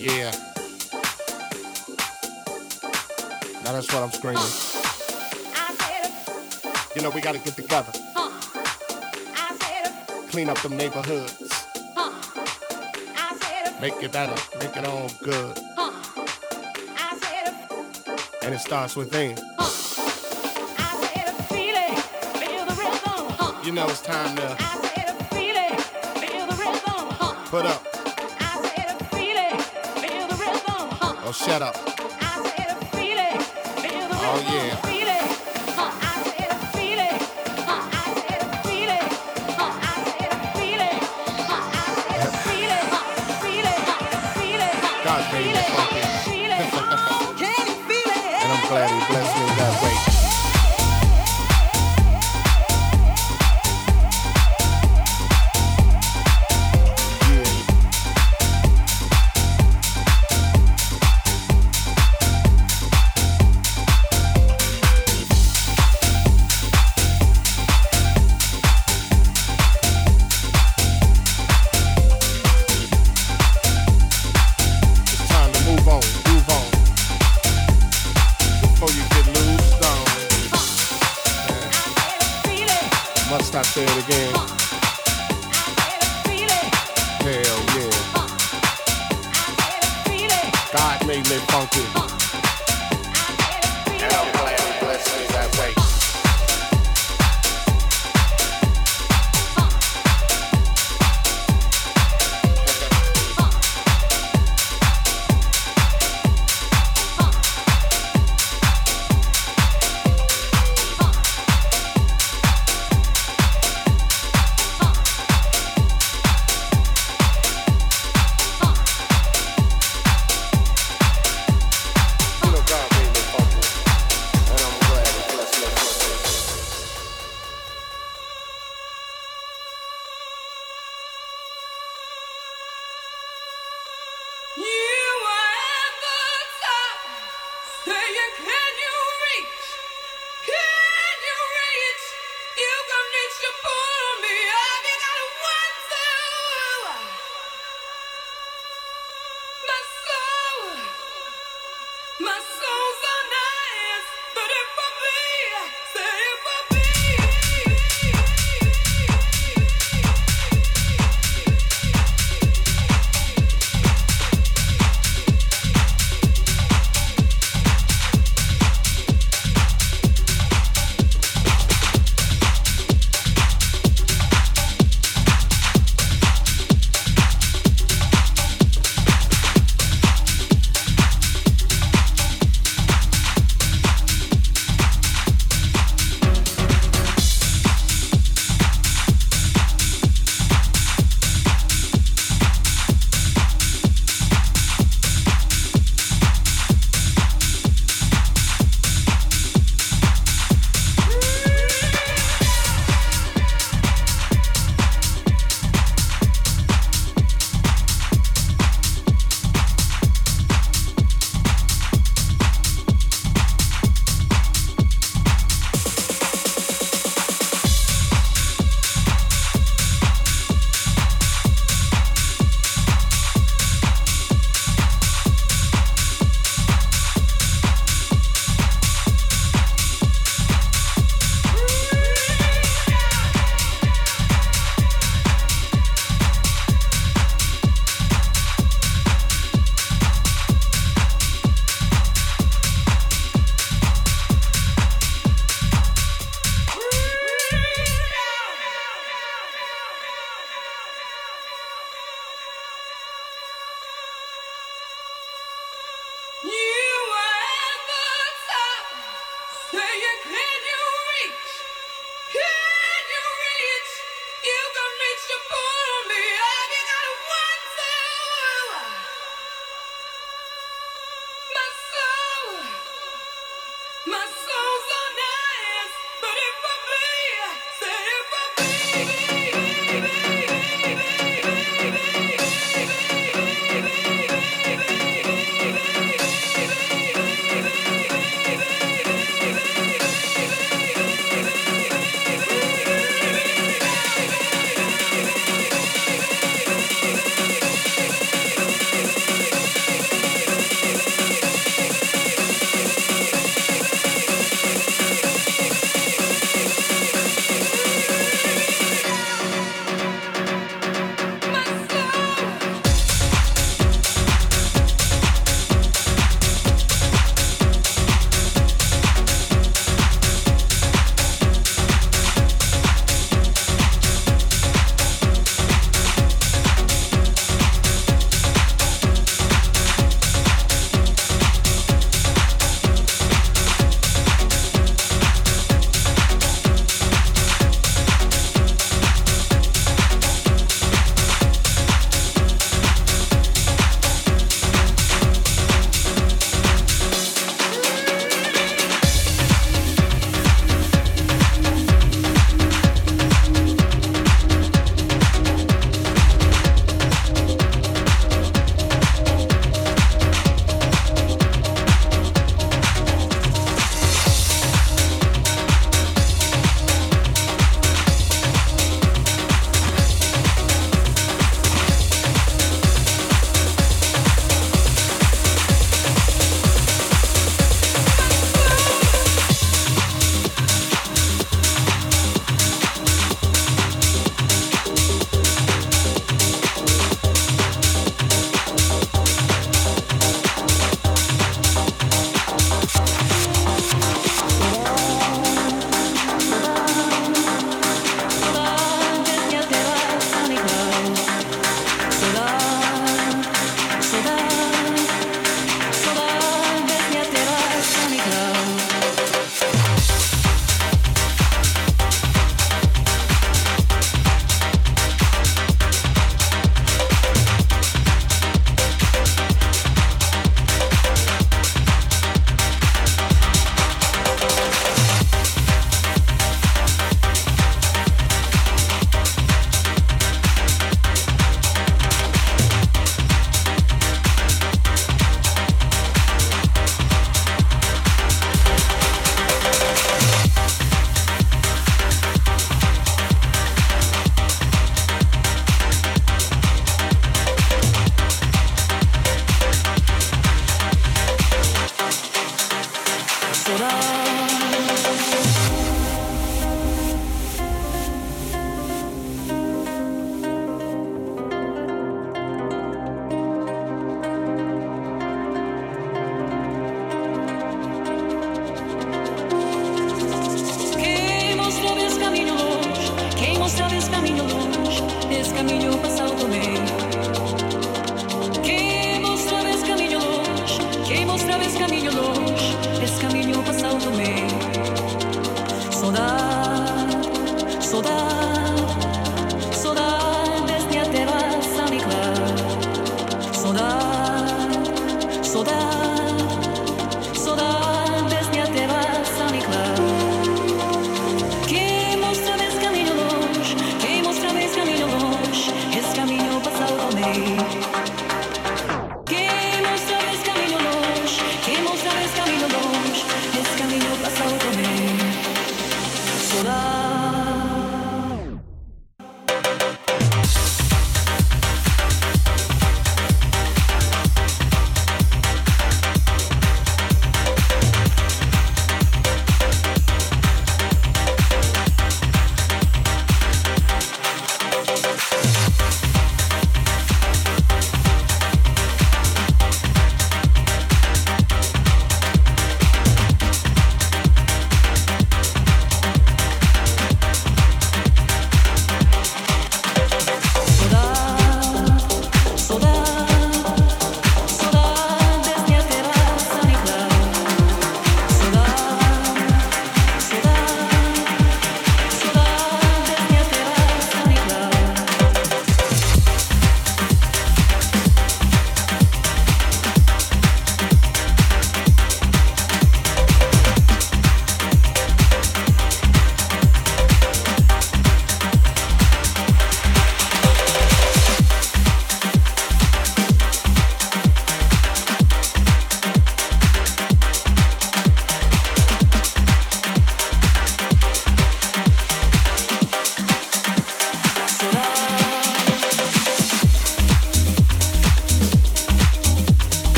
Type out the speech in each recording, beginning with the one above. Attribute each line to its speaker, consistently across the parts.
Speaker 1: Yeah.
Speaker 2: Now that's what I'm screaming. You know, we gotta get together. Clean up them neighborhoods. Make it better, make it all good. And it starts within. You know, it's time to put up. Oh, shut up. Feel it, feel oh, yeah. God made me funky. And I'm glad He blessed me that way.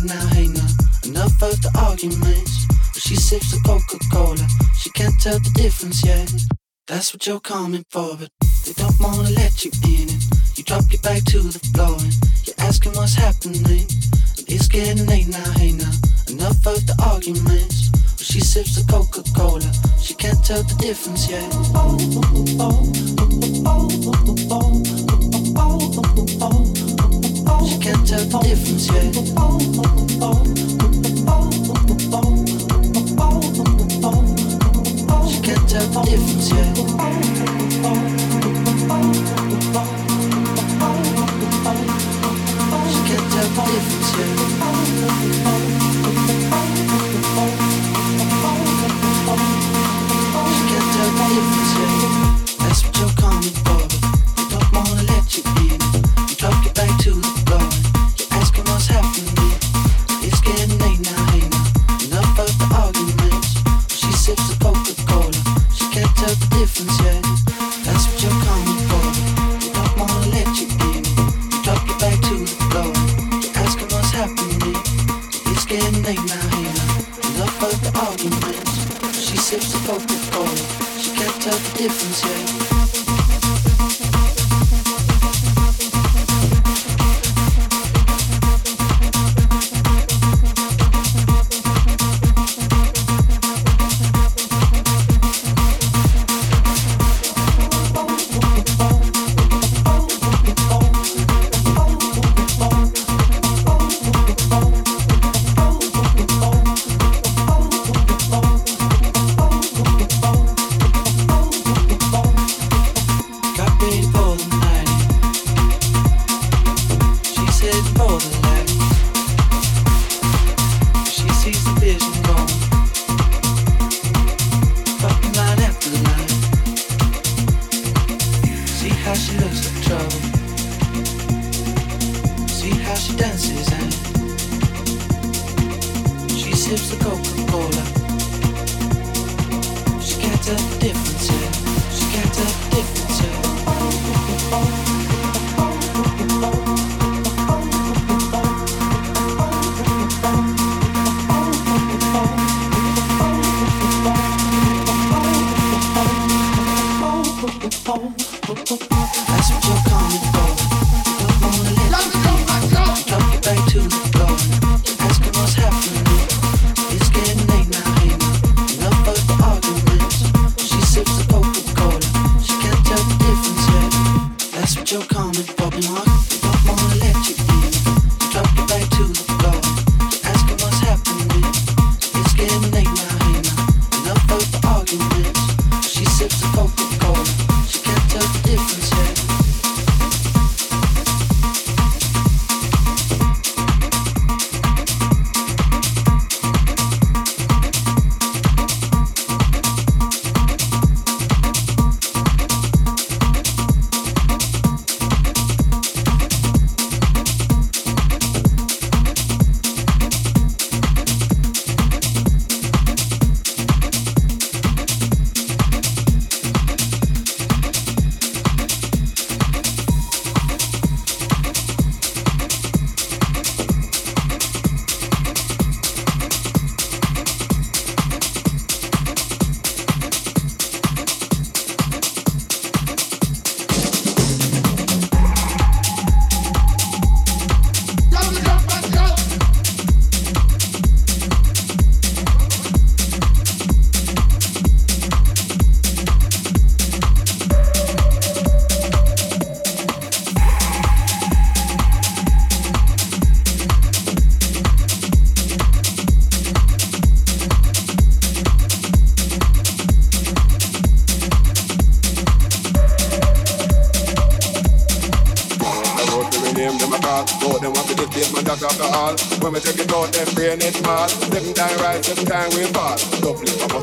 Speaker 2: hey now, hey now, enough of the arguments. When she sips the Coca Cola, she can't tell the difference yet. That's what you're coming for, but they don't wanna let you in it. You drop your back to the floor and you're asking what's happening. And it's getting late now, hey now, enough of the arguments. When she sips the Coca Cola, she can't tell the difference yet. Oh, oh, oh, J'ai qu'un te pour défoncer. J'ai qu'un te pour défoncer. J'ai qu'un te pour défoncer. yourself a difference,
Speaker 3: yeah.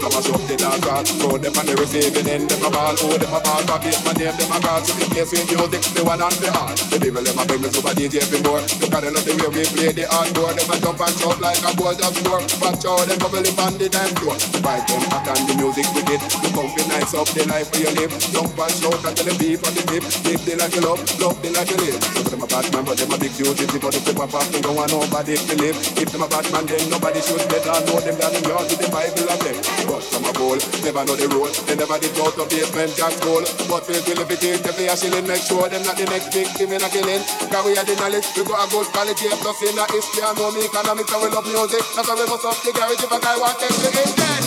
Speaker 3: Gonna mash up the dance hall. Throw them on the receiving end, them a ball. Oh, them a ball, pocket, my name, them a call. So in case we music, the one on the heart. The devil, them a bring me super DJ for more. Look at the way we play the hardcore. Them a jump and shout like a boy just score. Watch out, them bubble up on the dance floor. Fight them hot and the music with it. How it nice up the life where you live. Jump and shout until them beat on the tip. Live the life you love, love the life you live. So them a bad man, but them a big duty. But if them a pop, they don't want nobody to live. If them a bad man, then nobody should better know them than them yard with the Bible of them. But some a bowl, never know the road. They never did go to Basement Jaxx goal. But we will if it is, if they are shilling, make sure them not the next victim in a killing. Cause we are the knowledge, we got a good quality, plus in a history and know me economics and we love music. That's why we must up the garage if a guy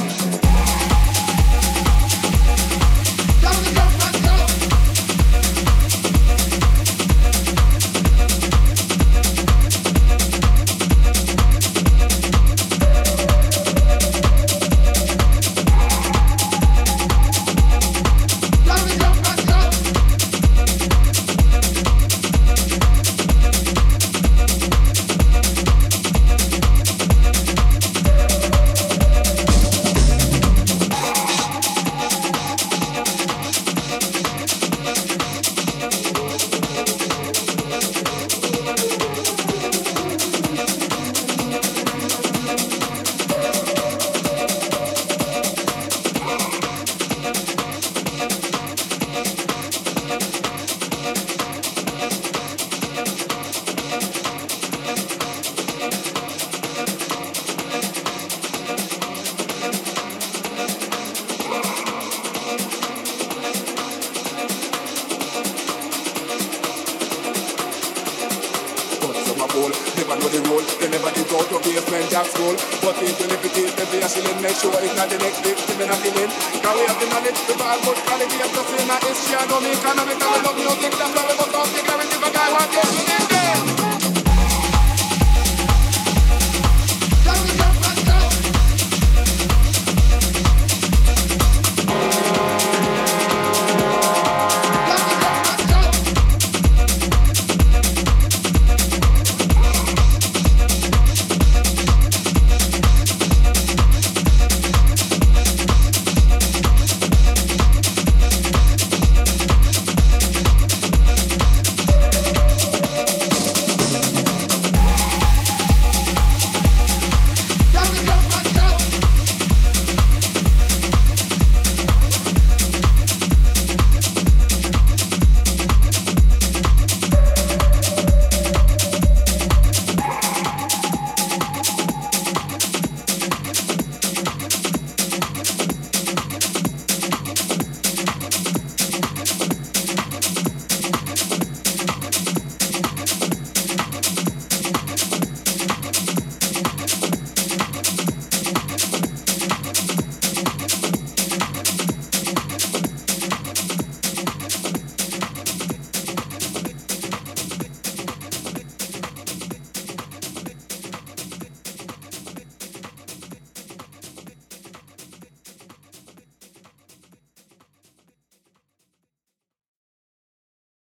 Speaker 2: music, that's why we go talk, the guarantee for guy, what is